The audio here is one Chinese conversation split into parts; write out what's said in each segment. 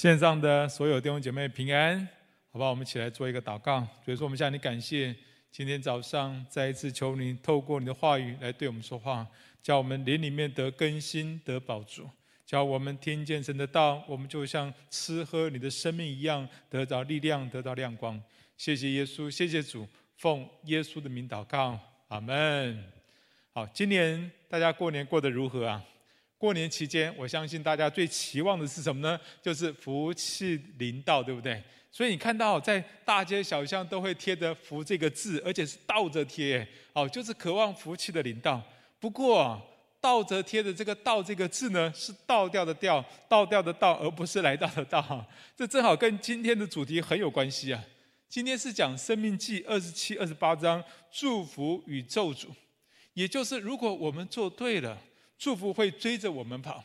线上的所有弟兄姐妹平安，好不好？我们一起来做一个祷告。所以说，我们向你感谢，今天早上再一次求你透过你的话语来对我们说话，叫我们灵里面得更新、得饱足，叫我们听见神的道，我们就像吃喝你的生命一样，得到力量，得到亮光。谢谢耶稣，谢谢主，奉耶稣的名祷告，阿门。好，今年大家过年过得如何啊？过年期间，我相信大家最期望的是什么呢？就是福气临到，对不对？所以你看到在大街小巷都会贴着“福”这个字，而且是倒着贴，哦，就是渴望福气的临到。不过倒着贴的这个“倒”这个字呢，是倒掉的“掉”，倒掉的“倒”，而不是来到的“到”。这正好跟今天的主题很有关系啊。今天是讲《生命记》二十七、二十八章祝福与咒诅，也就是如果我们做对了。祝福会追着我们跑，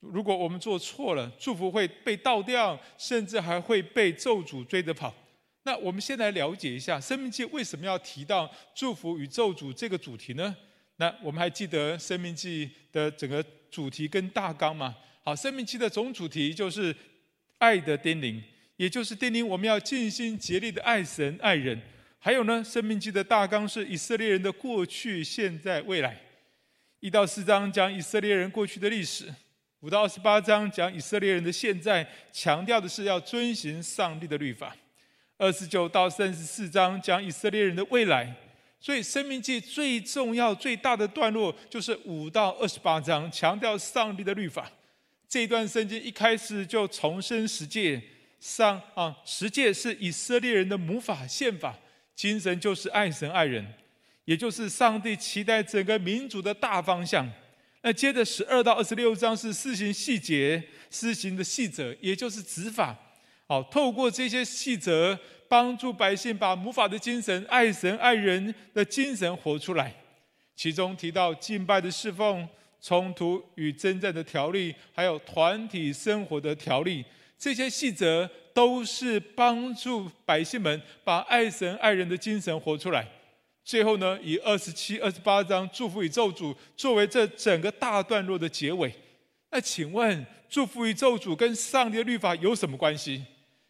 如果我们做错了，祝福会被倒掉，甚至还会被咒诅追着跑。那我们先来了解一下《生命记》为什么要提到祝福与咒诅这个主题呢？那我们还记得《生命记》的整个主题跟大纲吗？好，《生命记》的总主题就是爱的叮咛，也就是叮咛我们要尽心竭力的爱神爱人。还有呢，《生命记》的大纲是以色列人的过去、现在、未来。一到四章讲以色列人过去的历史，五到二十八章讲以色列人的现在，强调的是要遵行上帝的律法。二十九到三十四章讲以色列人的未来。所以《生命记》最重要、最大的段落就是五到二十八章，强调上帝的律法。这一段圣经一开始就重申十诫，上啊，十诫是以色列人的母法宪法，精神就是爱神爱人。也就是上帝期待整个民族的大方向。那接着十二到二十六章是施行细节、施行的细则，也就是执法。好，透过这些细则，帮助百姓把母法的精神、爱神爱人的精神活出来。其中提到敬拜的侍奉、冲突与征战的条例，还有团体生活的条例，这些细则都是帮助百姓们把爱神爱人的精神活出来。最后呢，以二十七、二十八章祝福与咒诅作为这整个大段落的结尾。那请问，祝福与咒诅跟上帝的律法有什么关系？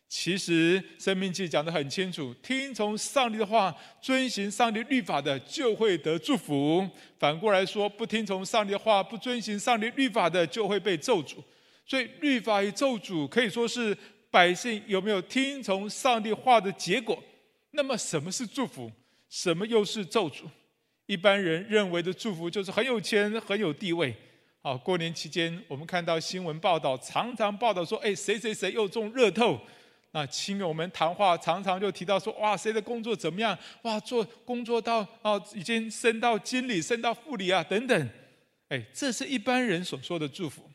其实《申命记》讲得很清楚：听从上帝的话，遵行上帝律法的，就会得祝福；反过来说，不听从上帝的话，不遵行上帝律法的，就会被咒诅。所以，律法与咒诅可以说是百姓有没有听从上帝话的结果。那么，什么是祝福？什么又是咒诅？一般人认为的祝福就是很有钱、很有地位。好，过年期间我们看到新闻报道，常常报道说：“哎，谁谁谁又中乐透。”那亲友们谈话常常就提到说：“哇，谁的工作怎么样？哇，做工作到啊，已经升到经理、升到副理啊，等等。”哎，这是一般人所说的祝福。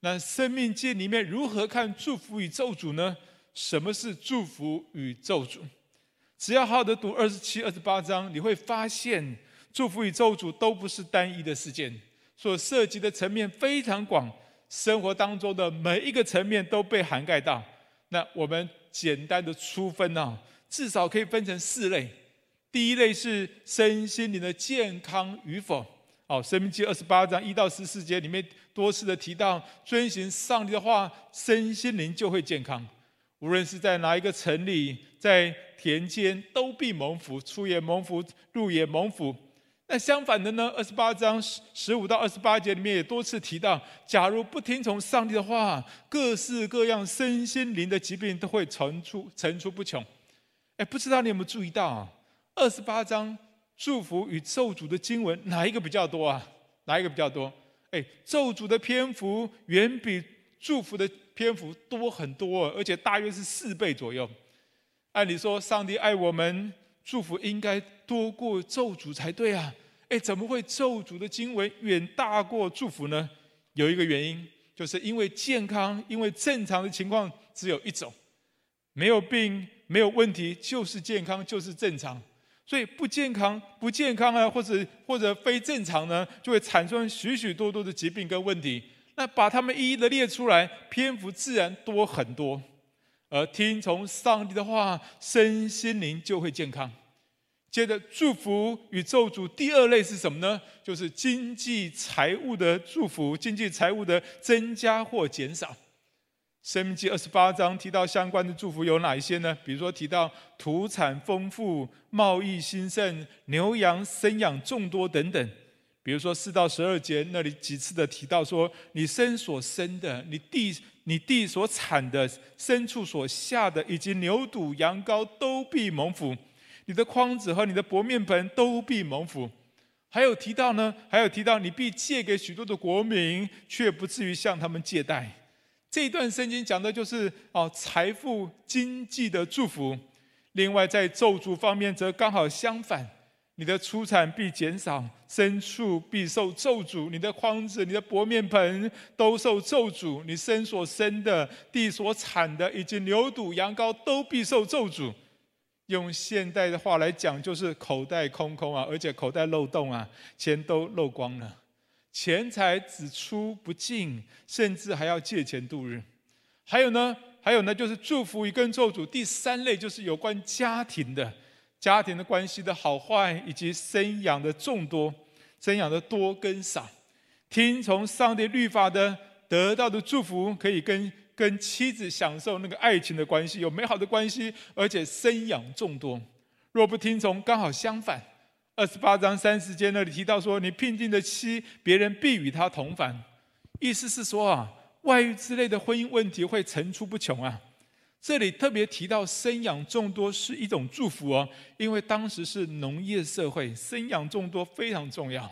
那生命界里面如何看祝福与咒诅呢？什么是祝福与咒诅？只要好好的读二十七、二十八章，你会发现祝福与咒诅都不是单一的事件，所涉及的层面非常广，生活当中的每一个层面都被涵盖到。那我们简单的粗分呢，至少可以分成四类。第一类是身心灵的健康与否。哦，生命记二十八章一到十四节里面多次的提到，遵循上帝的话，身心灵就会健康。无论是在哪一个城里，在田间都必蒙福，出也蒙福，入也蒙福。那相反的呢？二十八章十十五到二十八节里面也多次提到，假如不听从上帝的话，各式各样身心灵的疾病都会层出层出不穷。哎，不知道你有没有注意到啊？二十八章祝福与咒诅的经文哪一个比较多啊？哪一个比较多？哎，咒诅的篇幅远比祝福的篇幅多很多，而且大约是四倍左右。按理说，上帝爱我们，祝福应该多过咒诅才对啊！哎，怎么会咒诅的经文远大过祝福呢？有一个原因，就是因为健康，因为正常的情况只有一种，没有病，没有问题，就是健康，就是正常。所以不健康、不健康啊，或者或者非正常呢，就会产生许许多多的疾病跟问题。那把它们一一的列出来，篇幅自然多很多。而听从上帝的话，身心灵就会健康。接着，祝福与咒诅第二类是什么呢？就是经济财务的祝福，经济财务的增加或减少。申命记二十八章提到相关的祝福有哪一些呢？比如说提到土产丰富、贸易兴盛、牛羊生养众多等等。比如说四到十二节那里几次的提到说，你身所生的，你地你地所产的，牲畜所下的，以及牛犊羊羔都必蒙福；你的筐子和你的薄面盆都必蒙福。还有提到呢，还有提到你必借给许多的国民，却不至于向他们借贷。这一段圣经讲的就是哦，财富经济的祝福。另外，在咒诅方面则刚好相反，你的出产必减少，牲畜必受咒诅，你的筐子、你的薄面盆都受咒诅，你身所生的、地所产的，以及牛犊羊羔都必受咒诅。用现代的话来讲，就是口袋空空啊，而且口袋漏洞啊，钱都漏光了。钱财只出不进，甚至还要借钱度日。还有呢，还有呢，就是祝福与跟咒诅。第三类就是有关家庭的，家庭的关系的好坏，以及生养的众多，生养的多跟少。听从上帝律法的，得到的祝福，可以跟跟妻子享受那个爱情的关系，有美好的关系，而且生养众多。若不听从，刚好相反。二十八章三十节那里提到说，你聘定的妻，别人必与他同房。意思是说啊，外遇之类的婚姻问题会层出不穷啊。这里特别提到生养众多是一种祝福哦，因为当时是农业社会，生养众多非常重要。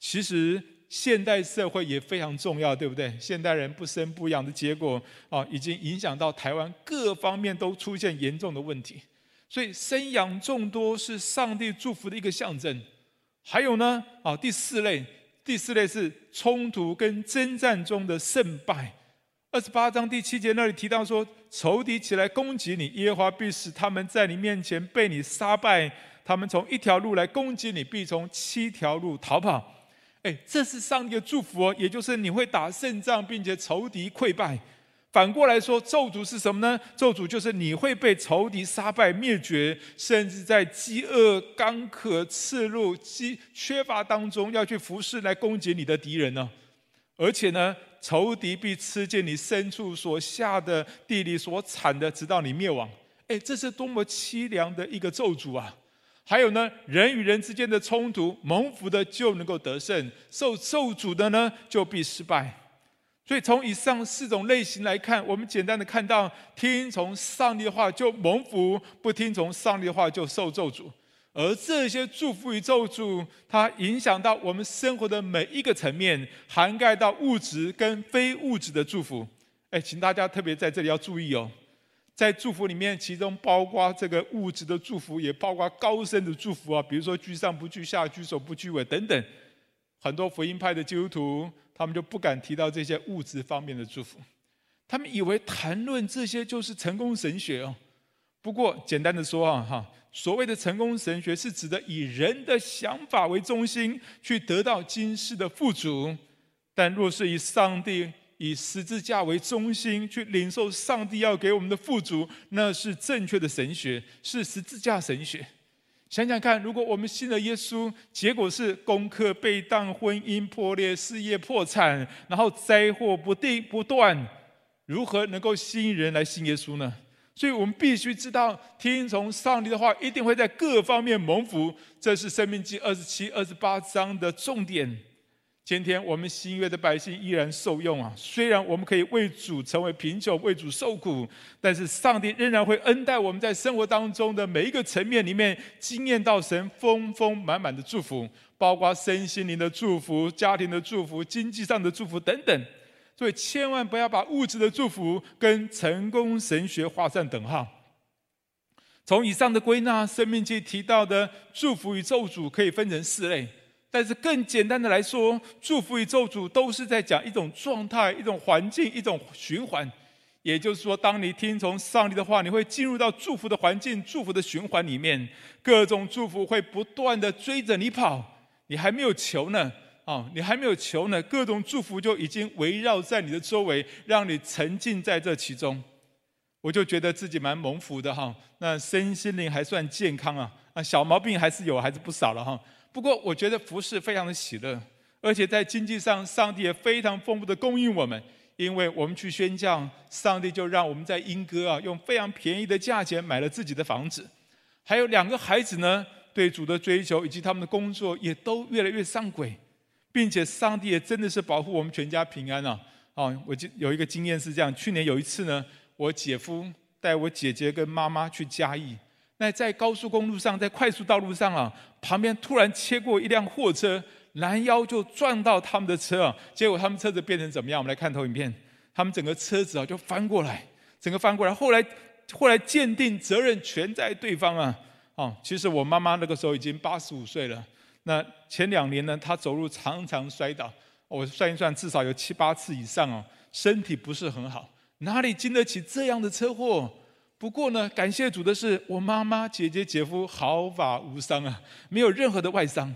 其实现代社会也非常重要，对不对？现代人不生不养的结果啊，已经影响到台湾各方面都出现严重的问题。所以生养众多是上帝祝福的一个象征。还有呢，啊，第四类，第四类是冲突跟征战中的胜败。二十八章第七节那里提到说，仇敌起来攻击你，耶和华必使他们在你面前被你杀败。他们从一条路来攻击你，必从七条路逃跑。哎，这是上帝的祝福哦，也就是你会打胜仗，并且仇敌溃败。反过来说，咒诅是什么呢？咒诅就是你会被仇敌杀败灭绝，甚至在饥饿、干渴、赤露、饥缺乏当中，要去服侍来攻击你的敌人呢。而且呢，仇敌必吃尽你牲畜所下的地里所产的，直到你灭亡。哎，这是多么凄凉的一个咒诅啊！还有呢，人与人之间的冲突，蒙福的就能够得胜，受咒诅的呢，就必失败。所以从以上四种类型来看，我们简单的看到，听从上帝的话就蒙福，不听从上帝的话就受咒诅。而这些祝福与咒诅，它影响到我们生活的每一个层面，涵盖到物质跟非物质的祝福。哎，请大家特别在这里要注意哦，在祝福里面，其中包括这个物质的祝福，也包括高深的祝福啊，比如说居上不居下，居首不居尾等等。很多福音派的基督徒。他们就不敢提到这些物质方面的祝福，他们以为谈论这些就是成功神学哦。不过简单的说啊，哈，所谓的成功神学是指的以人的想法为中心去得到今世的富足，但若是以上帝、以十字架为中心去领受上帝要给我们的富足，那是正确的神学，是十字架神学。想想看，如果我们信了耶稣，结果是功课被当、婚姻破裂、事业破产，然后灾祸不定不断，如何能够吸引人来信耶稣呢？所以我们必须知道，听从上帝的话，一定会在各方面蒙福。这是《生命记》二十七、二十八章的重点。今天我们新约的百姓依然受用啊！虽然我们可以为主成为贫穷，为主受苦，但是上帝仍然会恩待我们在生活当中的每一个层面里面，经验到神丰丰满满的祝福，包括身心灵的祝福、家庭的祝福、经济上的祝福等等。所以千万不要把物质的祝福跟成功神学画上等号。从以上的归纳，生命记提到的祝福与咒诅可以分成四类。但是更简单的来说，祝福与咒诅都是在讲一种状态、一种环境、一种循环。也就是说，当你听从上帝的话，你会进入到祝福的环境、祝福的循环里面，各种祝福会不断的追着你跑。你还没有求呢，哦，你还没有求呢，各种祝福就已经围绕在你的周围，让你沉浸在这其中。我就觉得自己蛮蒙福的哈，那身心灵还算健康啊，啊，小毛病还是有，还是不少了哈。不过，我觉得服事非常的喜乐，而且在经济上，上帝也非常丰富的供应我们，因为我们去宣教，上帝就让我们在英歌啊，用非常便宜的价钱买了自己的房子。还有两个孩子呢，对主的追求以及他们的工作也都越来越上轨，并且上帝也真的是保护我们全家平安啊！哦，我就有一个经验是这样：去年有一次呢，我姐夫带我姐姐跟妈妈去嘉义，那在高速公路上，在快速道路上啊，旁边突然切过一辆货车。拦腰就撞到他们的车啊！结果他们车子变成怎么样？我们来看投影片，他们整个车子啊就翻过来，整个翻过来。后来后来鉴定责任全在对方啊！哦，其实我妈妈那个时候已经八十五岁了。那前两年呢，她走路常常摔倒，我算一算，至少有七八次以上哦，身体不是很好，哪里经得起这样的车祸？不过呢，感谢主的是，我妈妈、姐姐、姐夫毫发无伤啊，没有任何的外伤。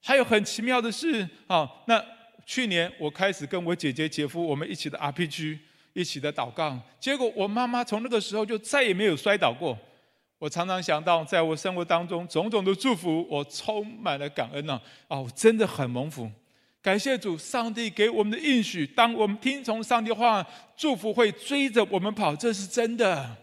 还有很奇妙的是，啊，那去年我开始跟我姐姐、姐夫我们一起的 RPG，一起的祷告，结果我妈妈从那个时候就再也没有摔倒过。我常常想到，在我生活当中种种的祝福，我充满了感恩呢。啊，我真的很蒙福，感谢主，上帝给我们的应许，当我们听从上帝的话，祝福会追着我们跑，这是真的。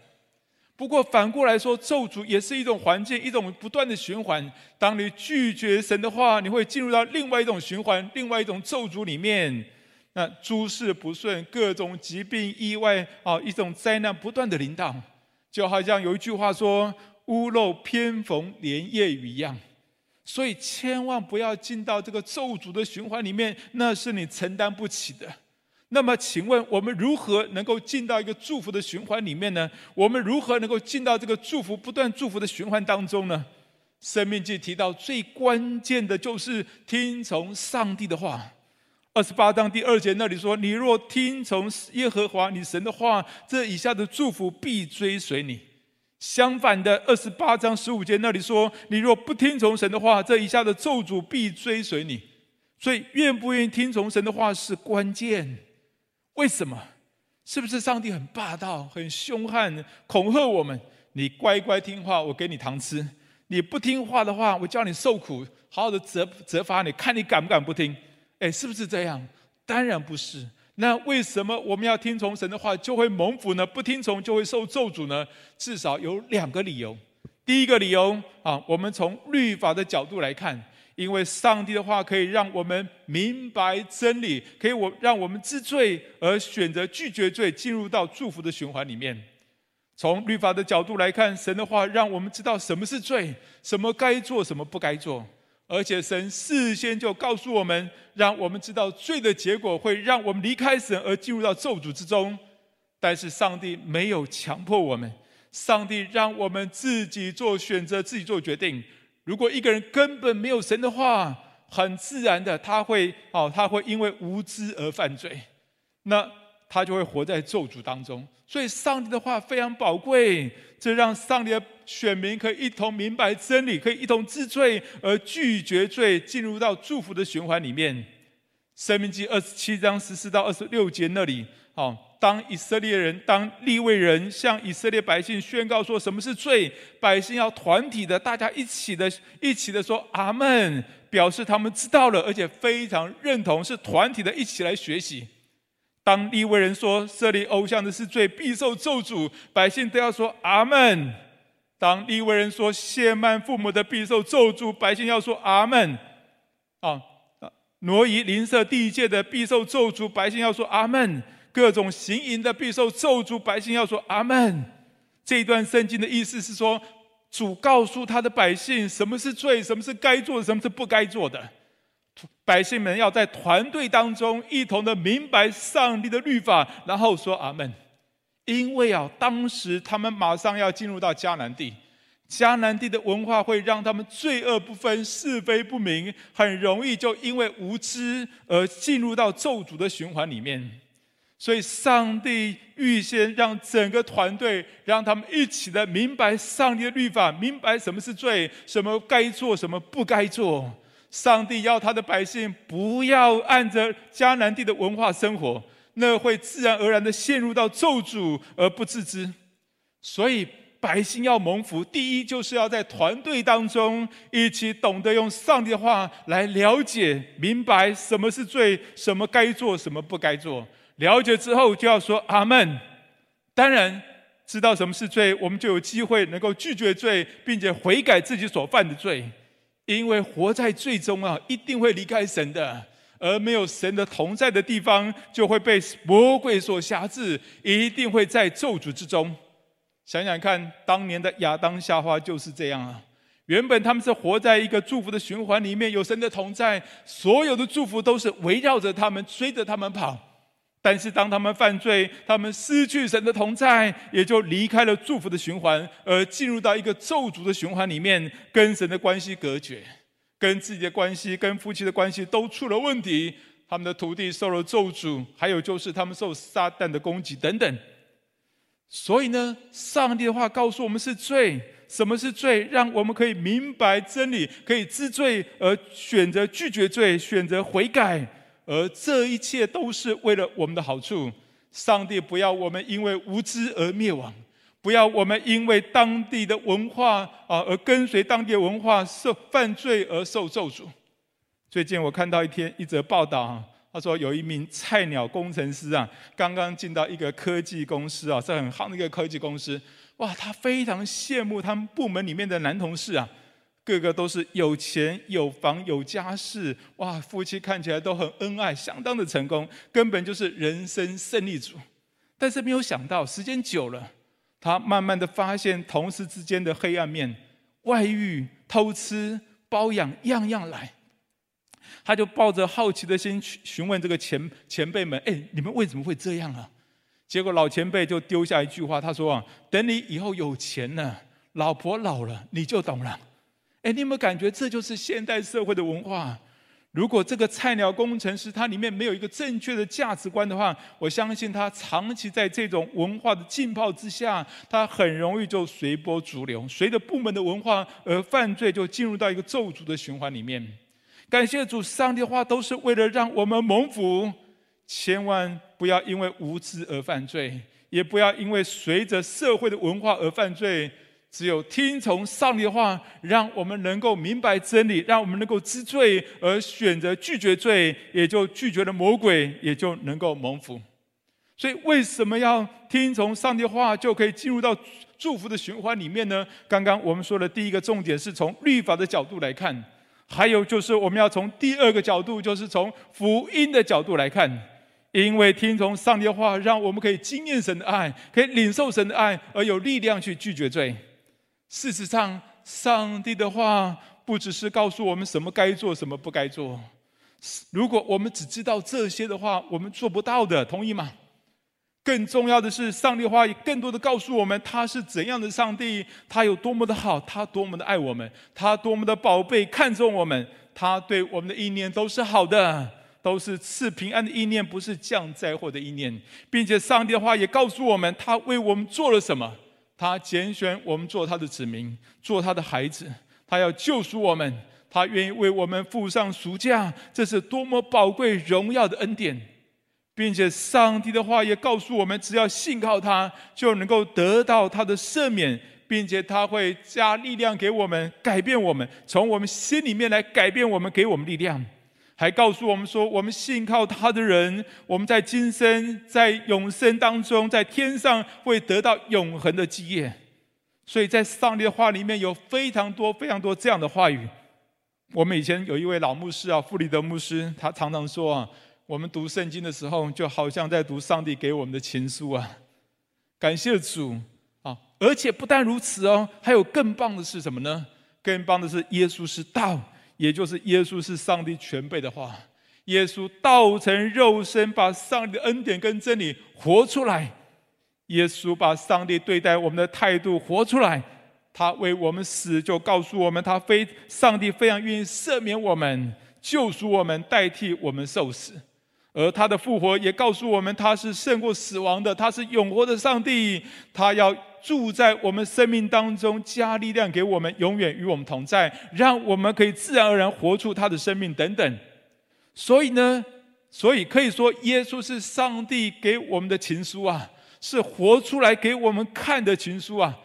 不过反过来说，咒诅也是一种环境，一种不断的循环。当你拒绝神的话，你会进入到另外一种循环，另外一种咒诅里面。那诸事不顺，各种疾病、意外啊，一种灾难不断的临到，就好像有一句话说：“屋漏偏逢连夜雨”一样。所以千万不要进到这个咒诅的循环里面，那是你承担不起的。那么，请问我们如何能够进到一个祝福的循环里面呢？我们如何能够进到这个祝福不断祝福的循环当中呢？生命记提到最关键的就是听从上帝的话。二十八章第二节那里说：“你若听从耶和华你神的话，这以下的祝福必追随你。”相反的，二十八章十五节那里说：“你若不听从神的话，这以下的咒诅必追随你。”所以，愿不愿意听从神的话是关键。为什么？是不是上帝很霸道、很凶悍，恐吓我们？你乖乖听话，我给你糖吃；你不听话的话，我叫你受苦，好好的责责罚你，看你敢不敢不听？哎，是不是这样？当然不是。那为什么我们要听从神的话就会蒙福呢？不听从就会受咒诅呢？至少有两个理由。第一个理由啊，我们从律法的角度来看。因为上帝的话可以让我们明白真理，可以我让我们知罪而选择拒绝罪，进入到祝福的循环里面。从律法的角度来看，神的话让我们知道什么是罪，什么该做，什么不该做，而且神事先就告诉我们，让我们知道罪的结果会让我们离开神而进入到咒诅之中。但是上帝没有强迫我们，上帝让我们自己做选择，自己做决定。如果一个人根本没有神的话，很自然的他会哦，他会因为无知而犯罪，那他就会活在咒诅当中。所以上帝的话非常宝贵，这让上帝的选民可以一同明白真理，可以一同治罪而拒绝罪，进入到祝福的循环里面。申命记二十七章十四到二十六节那里，哦。当以色列人、当立位人向以色列百姓宣告说什么是罪，百姓要团体的，大家一起的、一起的说阿门，表示他们知道了，而且非常认同，是团体的一起来学习。当利未人说设立偶像的是罪，必受咒诅，百姓都要说阿门。当利未人说亵慢父母的必受咒诅，百姓要说阿门。啊，挪移邻舍地界的必受咒诅，百姓要说阿门。各种行淫的必受咒诅，百姓要说阿门。这一段圣经的意思是说，主告诉他的百姓什么是罪，什么是该做的，什么是不该做的。百姓们要在团队当中一同的明白上帝的律法，然后说阿门。因为啊，当时他们马上要进入到迦南地，迦南地的文化会让他们罪恶不分、是非不明，很容易就因为无知而进入到咒诅的循环里面。所以，上帝预先让整个团队，让他们一起的明白上帝的律法，明白什么是罪，什么该做，什么不该做。上帝要他的百姓不要按着迦南地的文化生活，那会自然而然的陷入到咒诅而不自知。所以，百姓要蒙福，第一就是要在团队当中一起懂得用上帝的话来了解、明白什么是罪，什么该做，什么不该做。了解之后就要说阿门。当然，知道什么是罪，我们就有机会能够拒绝罪，并且悔改自己所犯的罪。因为活在最终啊，一定会离开神的，而没有神的同在的地方，就会被魔鬼所辖制，一定会在咒诅之中。想想看，当年的亚当夏娃就是这样啊。原本他们是活在一个祝福的循环里面，有神的同在，所有的祝福都是围绕着他们，追着他们跑。但是当他们犯罪，他们失去神的同在，也就离开了祝福的循环，而进入到一个咒诅的循环里面，跟神的关系隔绝，跟自己的关系、跟夫妻的关系都出了问题。他们的土地受了咒诅，还有就是他们受撒旦的攻击等等。所以呢，上帝的话告诉我们是罪。什么是罪？让我们可以明白真理，可以知罪而选择拒绝罪，选择悔改，而这一切都是为了我们的好处。上帝不要我们因为无知而灭亡，不要我们因为当地的文化啊而跟随当地文化受犯罪而受咒诅。最近我看到一篇一则报道啊，他说有一名菜鸟工程师啊，刚刚进到一个科技公司啊，是很夯的一个科技公司。哇，他非常羡慕他们部门里面的男同事啊，个个都是有钱、有房、有家室，哇，夫妻看起来都很恩爱，相当的成功，根本就是人生胜利组。但是没有想到，时间久了，他慢慢的发现同事之间的黑暗面，外遇、偷吃、包养，样样来。他就抱着好奇的心去询问这个前前辈们：“哎，你们为什么会这样啊？”结果老前辈就丢下一句话，他说：“啊，等你以后有钱了，老婆老了，你就懂了。”哎，你有没有感觉这就是现代社会的文化？如果这个菜鸟工程师他里面没有一个正确的价值观的话，我相信他长期在这种文化的浸泡之下，他很容易就随波逐流，随着部门的文化而犯罪，就进入到一个咒诅的循环里面。感谢主，上帝的话都是为了让我们蒙福。千万不要因为无知而犯罪，也不要因为随着社会的文化而犯罪。只有听从上帝的话，让我们能够明白真理，让我们能够知罪，而选择拒绝罪，也就拒绝了魔鬼，也就能够蒙福。所以，为什么要听从上帝的话，就可以进入到祝福的循环里面呢？刚刚我们说的第一个重点是从律法的角度来看，还有就是我们要从第二个角度，就是从福音的角度来看。因为听从上帝的话，让我们可以经验神的爱，可以领受神的爱，而有力量去拒绝罪。事实上，上帝的话不只是告诉我们什么该做，什么不该做。如果我们只知道这些的话，我们做不到的，同意吗？更重要的是，上帝的话也更多的告诉我们，他是怎样的上帝，他有多么的好，他多么的爱我们，他多么的宝贝看重我们，他对我们的意念都是好的。都是赐平安的意念，不是降灾祸的意念，并且上帝的话也告诉我们，他为我们做了什么？他拣选我们做他的子民，做他的孩子，他要救赎我们，他愿意为我们付上赎价，这是多么宝贵荣耀的恩典，并且上帝的话也告诉我们，只要信靠他，就能够得到他的赦免，并且他会加力量给我们，改变我们，从我们心里面来改变我们，给我们力量。还告诉我们说，我们信靠他的人，我们在今生、在永生当中，在天上会得到永恒的基业。所以在上帝的话里面有非常多、非常多这样的话语。我们以前有一位老牧师啊，弗里德牧师，他常常说啊，我们读圣经的时候，就好像在读上帝给我们的情书啊。感谢主啊！而且不但如此哦，还有更棒的是什么呢？更棒的是耶稣是道。也就是耶稣是上帝全备的话，耶稣道成肉身，把上帝的恩典跟真理活出来。耶稣把上帝对待我们的态度活出来，他为我们死，就告诉我们，他非上帝非常愿意赦免我们，救赎我们，代替我们受死。而他的复活也告诉我们，他是胜过死亡的，他是永活的上帝，他要。住在我们生命当中，加力量给我们，永远与我们同在，让我们可以自然而然活出他的生命等等。所以呢，所以可以说，耶稣是上帝给我们的情书啊，是活出来给我们看的情书啊。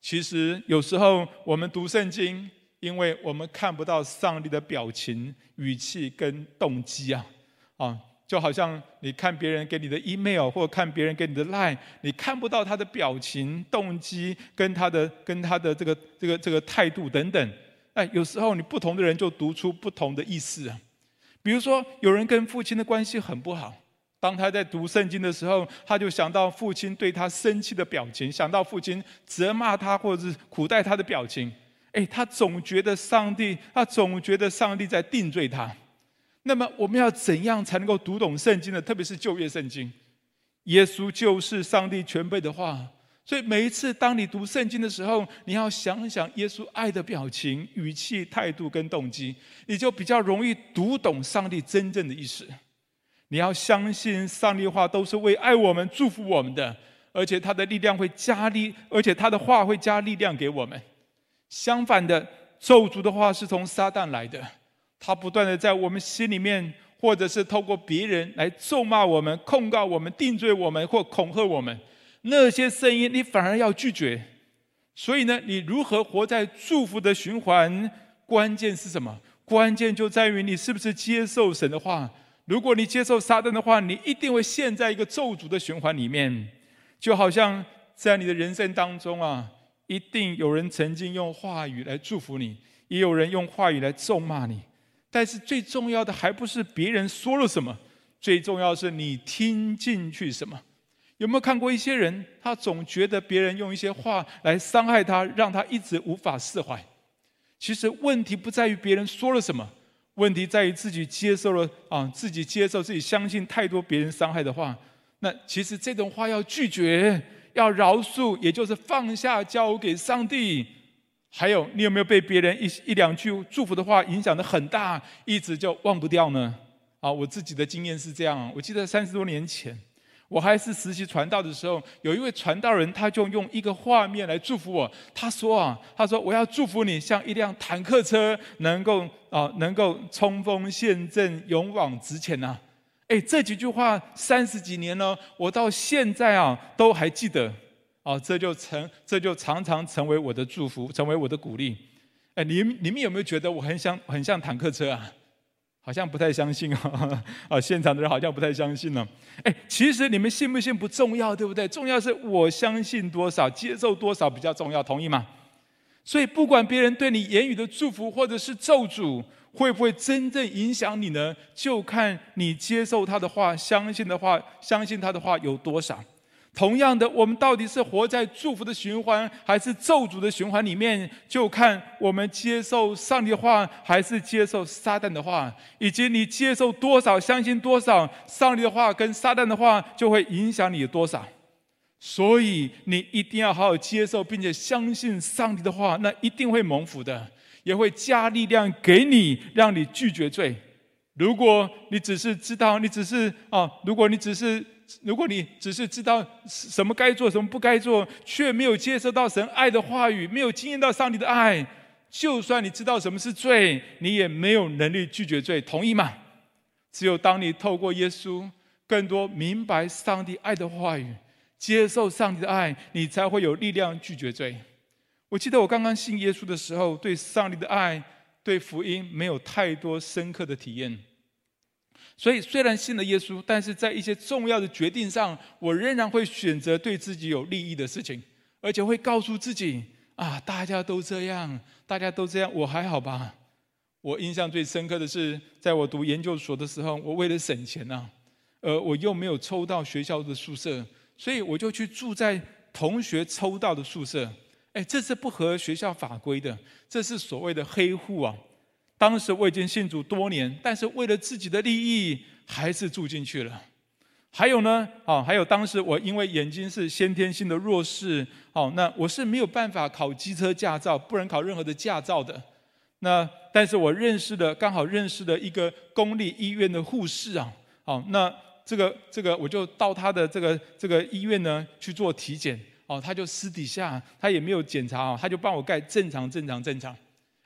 其实有时候我们读圣经，因为我们看不到上帝的表情、语气跟动机啊，啊，就好像你看别人给你的 email 或看别人给你的 line，你看不到他的表情、动机跟他的跟他的这个这个这个态度等等。哎，有时候你不同的人就读出不同的意思啊。比如说，有人跟父亲的关系很不好，当他在读圣经的时候，他就想到父亲对他生气的表情，想到父亲责骂他或者是苦待他的表情。哎，他总觉得上帝，他总觉得上帝在定罪他。那么我们要怎样才能够读懂圣经呢？特别是旧约圣经，耶稣就是上帝全备的话。所以每一次当你读圣经的时候，你要想想耶稣爱的表情、语气、态度跟动机，你就比较容易读懂上帝真正的意思。你要相信上帝的话都是为爱我们、祝福我们的，而且他的力量会加力，而且他的话会加力量给我们。相反的，咒诅的话是从撒旦来的。他不断的在我们心里面，或者是透过别人来咒骂我们、控告我们、定罪我们或恐吓我们，那些声音你反而要拒绝。所以呢，你如何活在祝福的循环？关键是什么？关键就在于你是不是接受神的话。如果你接受撒旦的话，你一定会陷在一个咒诅的循环里面。就好像在你的人生当中啊，一定有人曾经用话语来祝福你，也有人用话语来咒骂你。但是最重要的还不是别人说了什么，最重要是你听进去什么。有没有看过一些人，他总觉得别人用一些话来伤害他，让他一直无法释怀。其实问题不在于别人说了什么，问题在于自己接受了啊，自己接受自己相信太多别人伤害的话。那其实这种话要拒绝，要饶恕，也就是放下，交给上帝。还有，你有没有被别人一一两句祝福的话影响得很大，一直就忘不掉呢？啊，我自己的经验是这样。我记得三十多年前，我还是实习传道的时候，有一位传道人，他就用一个画面来祝福我。他说啊，他说我要祝福你，像一辆坦克车，能够啊，能够冲锋陷阵，勇往直前呐。哎，这几句话三十几年了，我到现在啊都还记得。哦，这就成，这就常常成为我的祝福，成为我的鼓励。哎，你你们有没有觉得我很像很像坦克车啊？好像不太相信啊！啊，现场的人好像不太相信呢。哎，其实你们信不信不重要，对不对？重要是我相信多少，接受多少比较重要，同意吗？所以不管别人对你言语的祝福或者是咒诅，会不会真正影响你呢？就看你接受他的话，相信的话，相信他的话有多少。同样的，我们到底是活在祝福的循环，还是咒诅的循环里面？就看我们接受上帝的话，还是接受撒旦的话，以及你接受多少、相信多少，上帝的话跟撒旦的话就会影响你有多少。所以，你一定要好好接受，并且相信上帝的话，那一定会蒙福的，也会加力量给你，让你拒绝罪。如果你只是知道，你只是啊，如果你只是。如果你只是知道什么该做，什么不该做，却没有接受到神爱的话语，没有经验到上帝的爱，就算你知道什么是罪，你也没有能力拒绝罪，同意吗？只有当你透过耶稣，更多明白上帝爱的话语，接受上帝的爱，你才会有力量拒绝罪。我记得我刚刚信耶稣的时候，对上帝的爱、对福音没有太多深刻的体验。所以，虽然信了耶稣，但是在一些重要的决定上，我仍然会选择对自己有利益的事情，而且会告诉自己：啊，大家都这样，大家都这样，我还好吧？我印象最深刻的是，在我读研究所的时候，我为了省钱呐，呃，我又没有抽到学校的宿舍，所以我就去住在同学抽到的宿舍。哎，这是不合学校法规的，这是所谓的黑户啊。当时我已经信主多年，但是为了自己的利益，还是住进去了。还有呢，啊，还有当时我因为眼睛是先天性的弱视，哦，那我是没有办法考机车驾照，不能考任何的驾照的。那但是我认识的，刚好认识的一个公立医院的护士啊，哦，那这个这个我就到他的这个这个医院呢去做体检，哦，他就私底下他也没有检查啊，他就帮我盖正常正常正常。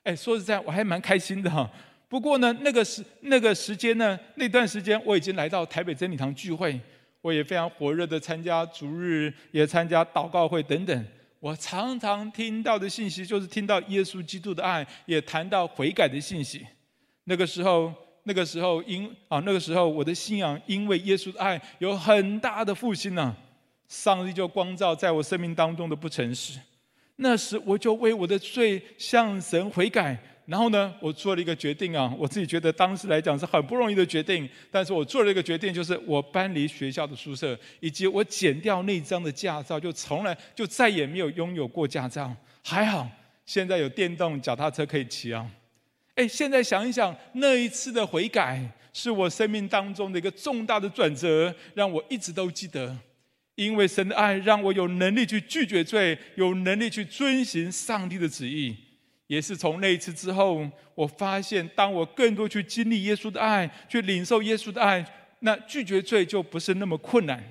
哎，说实在，我还蛮开心的哈。不过呢，那个时那个时间呢，那段时间我已经来到台北真理堂聚会，我也非常火热的参加主日，也参加祷告会等等。我常常听到的信息就是听到耶稣基督的爱，也谈到悔改的信息。那个时候，那个时候因啊那个时候我的信仰因为耶稣的爱有很大的复兴呢，上帝就光照在我生命当中的不诚实。那时我就为我的罪向神悔改，然后呢，我做了一个决定啊，我自己觉得当时来讲是很不容易的决定，但是我做了一个决定，就是我搬离学校的宿舍，以及我剪掉那张的驾照，就从来就再也没有拥有过驾照。还好现在有电动脚踏车可以骑啊。哎，现在想一想，那一次的悔改是我生命当中的一个重大的转折，让我一直都记得。因为神的爱让我有能力去拒绝罪，有能力去遵行上帝的旨意。也是从那一次之后，我发现，当我更多去经历耶稣的爱，去领受耶稣的爱，那拒绝罪就不是那么困难。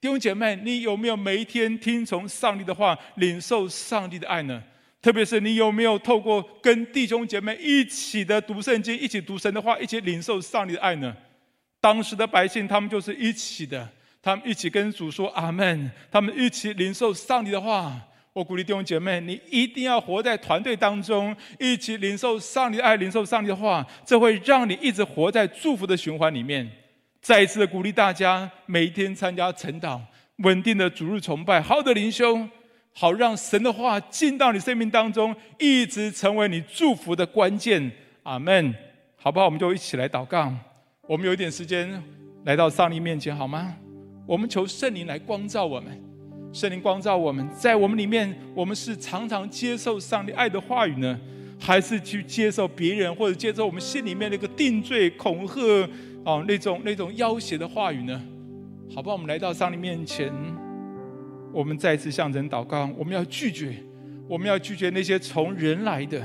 弟兄姐妹，你有没有每一天听从上帝的话，领受上帝的爱呢？特别是你有没有透过跟弟兄姐妹一起的读圣经，一起读神的话，一起领受上帝的爱呢？当时的百姓，他们就是一起的。他们一起跟主说阿门，他们一起领受上帝的话。我鼓励弟兄姐妹，你一定要活在团队当中，一起领受上帝的爱，领受上帝的话，这会让你一直活在祝福的循环里面。再一次的鼓励大家，每一天参加晨祷，稳定的主日崇拜，好的灵修，好让神的话进到你生命当中，一直成为你祝福的关键。阿门，好不好？我们就一起来祷告。我们有一点时间来到上帝面前，好吗？我们求圣灵来光照我们，圣灵光照我们，在我们里面，我们是常常接受上帝爱的话语呢，还是去接受别人或者接受我们心里面那个定罪、恐吓哦那种那种要挟的话语呢？好吧？我们来到上帝面前，我们再次向神祷告，我们要拒绝，我们要拒绝那些从人来的，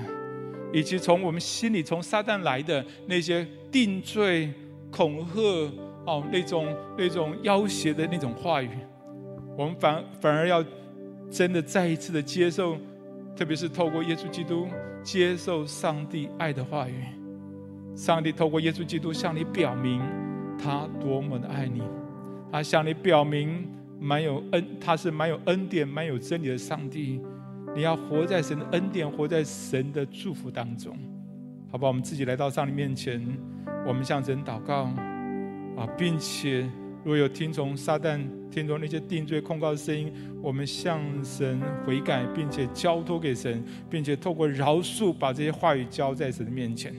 以及从我们心里从撒旦来的那些定罪、恐吓。哦，那种那种要挟的那种话语，我们反反而要真的再一次的接受，特别是透过耶稣基督接受上帝爱的话语。上帝透过耶稣基督向你表明他多么的爱你，他向你表明蛮有恩，他是蛮有恩典、蛮有真理的上帝。你要活在神的恩典，活在神的祝福当中，好吧？我们自己来到上帝面前，我们向神祷告。啊，并且如果有听从撒旦、听从那些定罪控告的声音，我们向神悔改，并且交托给神，并且透过饶恕把这些话语交在神的面前。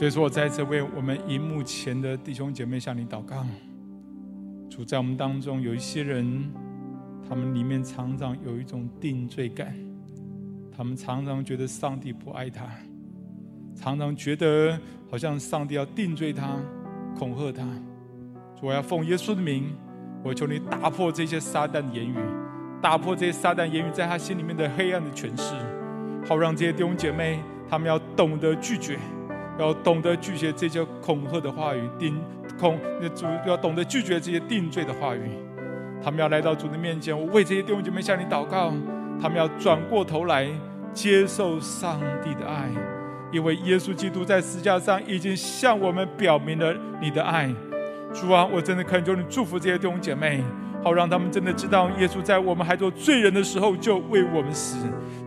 所以说，我再次为我们荧幕前的弟兄姐妹向你祷告。主在我们当中有一些人，他们里面常常有一种定罪感，他们常常觉得上帝不爱他，常常觉得好像上帝要定罪他、恐吓他。主，我要奉耶稣的名，我求你打破这些撒旦的言语，打破这些撒旦言语在他心里面的黑暗的诠释，好让这些弟兄姐妹他们要懂得拒绝。要懂得拒绝这些恐吓的话语，定恐那主要懂得拒绝这些定罪的话语。他们要来到主的面前，我为这些弟兄姐妹向你祷告。他们要转过头来接受上帝的爱，因为耶稣基督在十字架上已经向我们表明了你的爱。主啊，我真的恳求你祝福这些弟兄姐妹，好让他们真的知道，耶稣在我们还做罪人的时候就为我们死。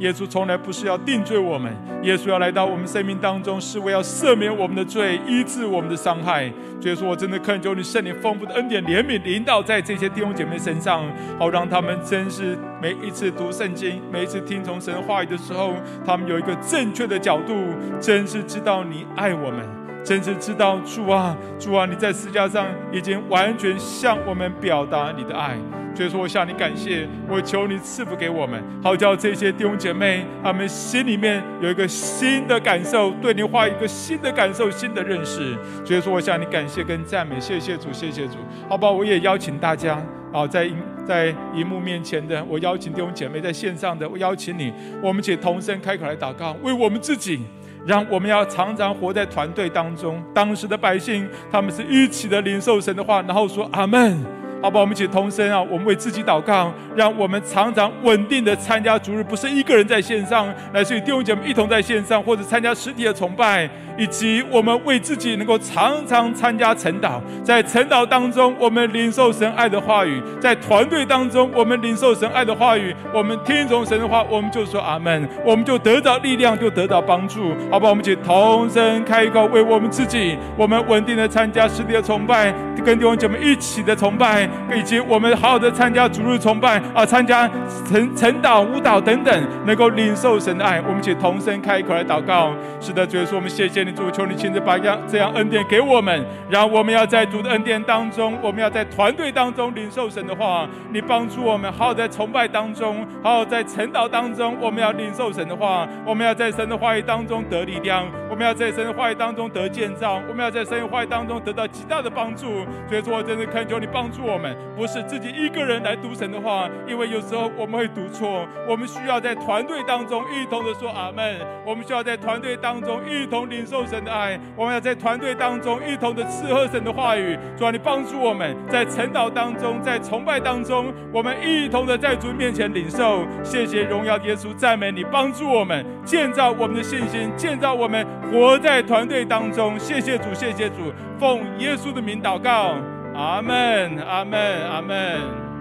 耶稣从来不是要定罪我们，耶稣要来到我们生命当中，是为要赦免我们的罪，医治我们的伤害。所以说我真的恳求你圣灵丰富的恩典怜悯引导在这些弟兄姐妹身上，好让他们真是每一次读圣经，每一次听从神话语的时候，他们有一个正确的角度，真是知道你爱我们。真是知道主啊，主啊，你在十架上已经完全向我们表达你的爱，所以说我向你感谢，我求你赐福给我们，好叫这些弟兄姐妹他们心里面有一个新的感受，对你话一个新的感受，新的认识。所以说我向你感谢跟赞美，谢谢主，谢谢主。好吧，我也邀请大家啊，在在荧幕面前的，我邀请弟兄姐妹在线上的，我邀请你，我们且同声开口来祷告，为我们自己。让我们要常常活在团队当中。当时的百姓，他们是一起的领受神的话，然后说阿门。好吧，我们一起同声啊！我们为自己祷告，让我们常常稳定的参加主日，不是一个人在线上，乃是与弟兄姐妹一同在线上，或者参加实体的崇拜，以及我们为自己能够常常参加晨祷，在晨祷当中，我们领受神爱的话语；在团队当中，我们领受神爱的话语，我们听从神的话，我们就说阿门，我们就得到力量，就得到帮助。好吧，我们一起同声开口，为我们自己，我们稳定的参加实体的崇拜，跟弟兄姐妹一起的崇拜。以及我们好好的参加主日崇拜啊，参加晨晨祷、舞蹈等等，能够领受神的爱。我们请同声开口来祷告。是的，主耶稣，我们谢谢你，主，求你亲自把这样这样恩典给我们，然后我们要在主的恩典当中，我们要在团队当中领受神的话。你帮助我们，好好在崇拜当中，好好在晨祷当中，我们要领受神的话。我们要在神的话语当中得力量，我们要在神的话语当中得建造，我们要在神的话语当中得到极大的帮助。所以说，我真的恳求你帮助我们。不是自己一个人来读神的话，因为有时候我们会读错。我们需要在团队当中一同的说阿门。我们需要在团队当中一同领受神的爱。我们要在团队当中一同的伺候神的话语。主啊，你帮助我们在晨祷当中，在崇拜当中，我们一同的在主面前领受。谢谢荣耀耶稣，赞美你，帮助我们建造我们的信心，建造我们活在团队当中。谢谢主，谢谢主，奉耶稣的名祷告。阿门，阿门，阿门。